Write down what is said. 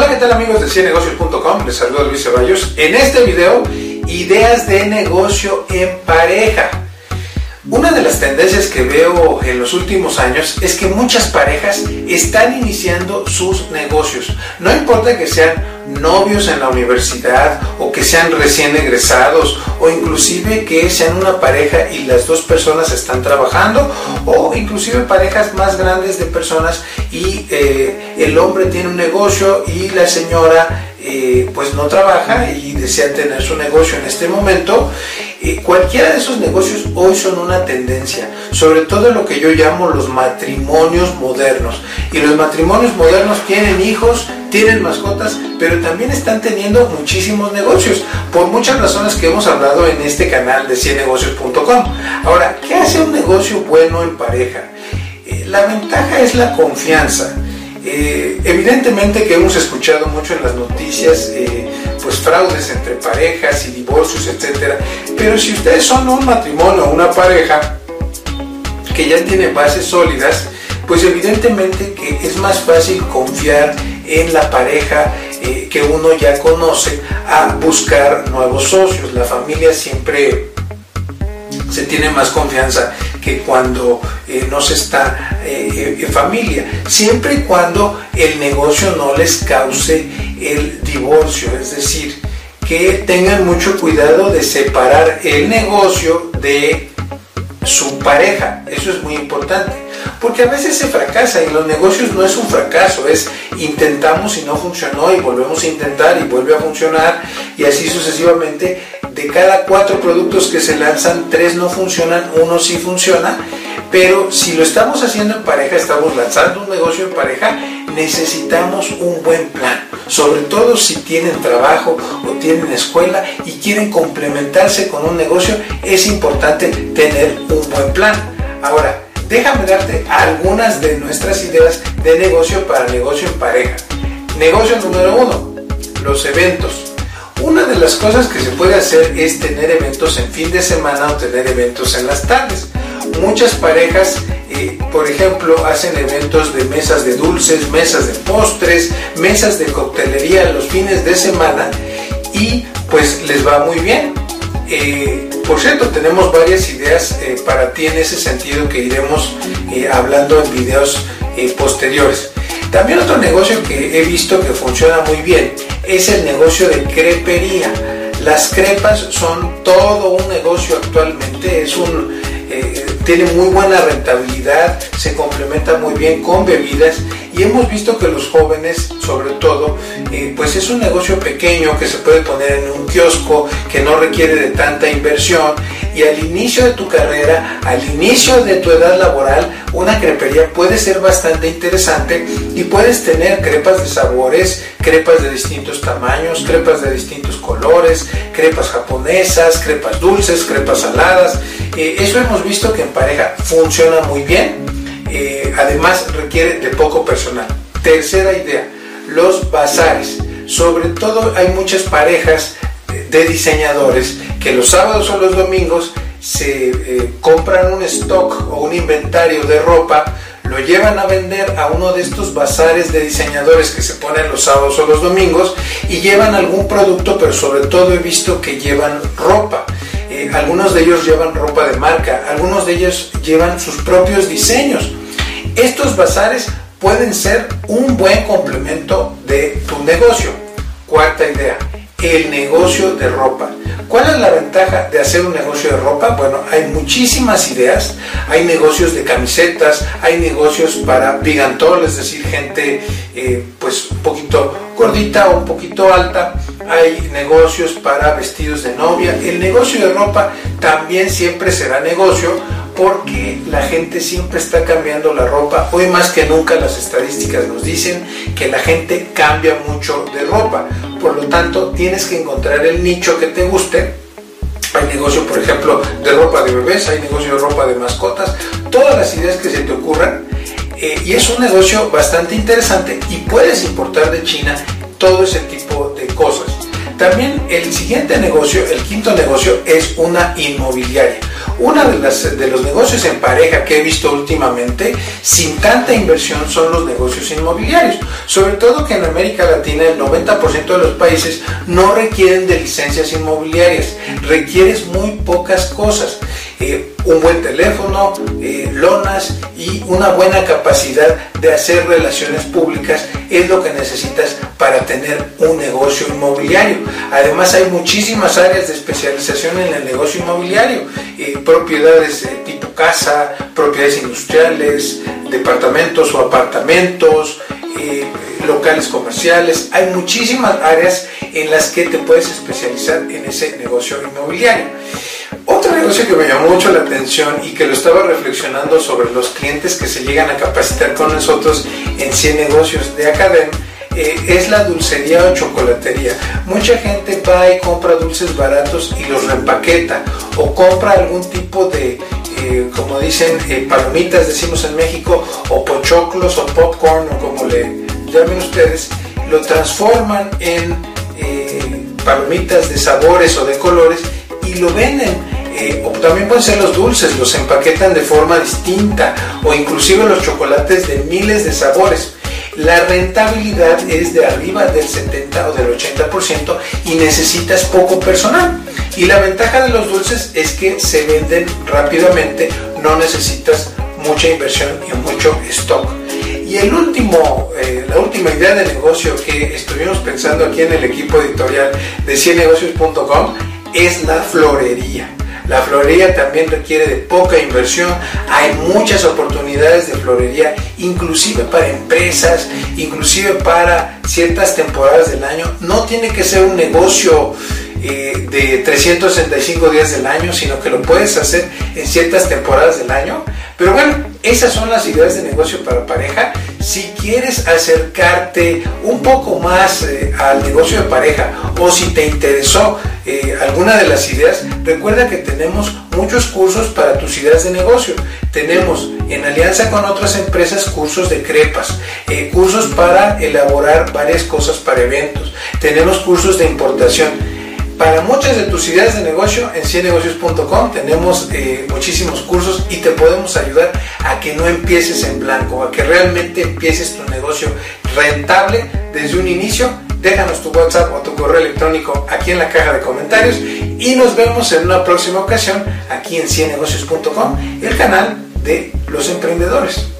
Hola, ¿qué tal amigos de cienegocios.com? Les saludo Luis Ceballos. En este video, ideas de negocio en pareja. Una de las tendencias que veo en los últimos años es que muchas parejas están iniciando sus negocios. No importa que sean novios en la universidad o que sean recién egresados o inclusive que sean una pareja y las dos personas están trabajando o inclusive parejas más grandes de personas y eh, el hombre tiene un negocio y la señora eh, pues no trabaja y desea tener su negocio en este momento cualquiera de esos negocios hoy son una tendencia, sobre todo lo que yo llamo los matrimonios modernos. Y los matrimonios modernos tienen hijos, tienen mascotas, pero también están teniendo muchísimos negocios, por muchas razones que hemos hablado en este canal de ciennegocios.com. Ahora, ¿qué hace un negocio bueno en pareja? Eh, la ventaja es la confianza. Eh, evidentemente que hemos escuchado mucho en las noticias eh, pues fraudes entre parejas y divorcios, etcétera. Pero si ustedes son un matrimonio o una pareja que ya tiene bases sólidas, pues evidentemente que es más fácil confiar en la pareja eh, que uno ya conoce a buscar nuevos socios. La familia siempre se tiene más confianza que cuando eh, no se está eh, en familia, siempre y cuando el negocio no les cause el divorcio, es decir, que tengan mucho cuidado de separar el negocio de su pareja, eso es muy importante, porque a veces se fracasa y los negocios no es un fracaso, es intentamos y no funcionó y volvemos a intentar y vuelve a funcionar y así sucesivamente de cada cuatro productos que se lanzan, tres no funcionan, uno sí funciona. Pero si lo estamos haciendo en pareja, estamos lanzando un negocio en pareja, necesitamos un buen plan. Sobre todo si tienen trabajo o tienen escuela y quieren complementarse con un negocio, es importante tener un buen plan. Ahora, déjame darte algunas de nuestras ideas de negocio para negocio en pareja. Negocio número uno, los eventos. Una de las cosas que se puede hacer es tener eventos en fin de semana o tener eventos en las tardes. Muchas parejas, eh, por ejemplo, hacen eventos de mesas de dulces, mesas de postres, mesas de coctelería los fines de semana y pues les va muy bien. Eh, por cierto, tenemos varias ideas eh, para ti en ese sentido que iremos hablando en videos posteriores. También otro negocio que he visto que funciona muy bien es el negocio de crepería. Las crepas son todo un negocio actualmente, es un, eh, tiene muy buena rentabilidad, se complementa muy bien con bebidas y hemos visto que los jóvenes, sobre todo, eh, pues es un negocio pequeño que se puede poner en un kiosco, que no requiere de tanta inversión y al inicio de tu carrera, al inicio de tu edad laboral, una crepería puede ser bastante interesante y puedes tener crepas de sabores, crepas de distintos tamaños, crepas de distintos colores, crepas japonesas, crepas dulces, crepas saladas. Eh, eso hemos visto que en pareja funciona muy bien. Eh, además requiere de poco personal. Tercera idea, los bazares. Sobre todo hay muchas parejas de diseñadores que los sábados o los domingos se eh, compran un stock o un inventario de ropa, lo llevan a vender a uno de estos bazares de diseñadores que se ponen los sábados o los domingos y llevan algún producto, pero sobre todo he visto que llevan ropa. Eh, algunos de ellos llevan ropa de marca, algunos de ellos llevan sus propios diseños. Estos bazares pueden ser un buen complemento de tu negocio. Cuarta idea, el negocio de ropa. ¿Cuál es la ventaja de hacer un negocio de ropa? Bueno, hay muchísimas ideas. Hay negocios de camisetas, hay negocios para bigantol, es decir, gente eh, pues un poquito gordita o un poquito alta. Hay negocios para vestidos de novia. El negocio de ropa también siempre será negocio porque la gente siempre está cambiando la ropa. Hoy más que nunca las estadísticas nos dicen que la gente cambia mucho de ropa. Por lo tanto, tienes que encontrar el nicho que te guste. Hay negocio, por ejemplo, de ropa de bebés, hay negocio de ropa de mascotas, todas las ideas que se te ocurran. Eh, y es un negocio bastante interesante y puedes importar de China todo ese tipo de cosas. También el siguiente negocio, el quinto negocio, es una inmobiliaria. Uno de, de los negocios en pareja que he visto últimamente, sin tanta inversión, son los negocios inmobiliarios. Sobre todo que en América Latina el 90% de los países no requieren de licencias inmobiliarias, requieres muy pocas cosas. Eh, un buen teléfono, eh, lonas y una buena capacidad de hacer relaciones públicas es lo que necesitas para tener un negocio inmobiliario. Además hay muchísimas áreas de especialización en el negocio inmobiliario, eh, propiedades tipo casa, propiedades industriales, departamentos o apartamentos, locales comerciales, hay muchísimas áreas en las que te puedes especializar en ese negocio inmobiliario. Otro negocio que me llamó mucho la atención y que lo estaba reflexionando sobre los clientes que se llegan a capacitar con nosotros en 100 negocios de Academ eh, es la dulcería o chocolatería. Mucha gente va y compra dulces baratos y los reempaqueta o compra algún tipo de, eh, como dicen, eh, palomitas, decimos en México, o pochoclos o popcorn o como le llamen ustedes, lo transforman en palomitas de sabores o de colores y lo venden. También pueden ser los dulces, los empaquetan de forma distinta o inclusive los chocolates de miles de sabores. La rentabilidad es de arriba del 70 o del 80% y necesitas poco personal. Y la ventaja de los dulces es que se venden rápidamente, no necesitas mucha inversión y mucho stock. Y el último, eh, la última idea de negocio que estuvimos pensando aquí en el equipo editorial de ciennegocios.com es la florería. La florería también requiere de poca inversión, hay muchas oportunidades de florería, inclusive para empresas, inclusive para ciertas temporadas del año. No tiene que ser un negocio eh, de 365 días del año, sino que lo puedes hacer en ciertas temporadas del año. Pero bueno, esas son las ideas de negocio para pareja. Si quieres acercarte un poco más eh, al negocio de pareja o si te interesó eh, alguna de las ideas, recuerda que tenemos muchos cursos para tus ideas de negocio. Tenemos en alianza con otras empresas cursos de crepas, eh, cursos para elaborar varias cosas para eventos. Tenemos cursos de importación para muchas de tus ideas de negocio en ciennegocios.com tenemos muchísimos cursos y te podemos ayudar a que no empieces en blanco, a que realmente empieces tu negocio rentable desde un inicio. Déjanos tu WhatsApp o tu correo electrónico aquí en la caja de comentarios y nos vemos en una próxima ocasión aquí en ciennegocios.com, el canal de los emprendedores.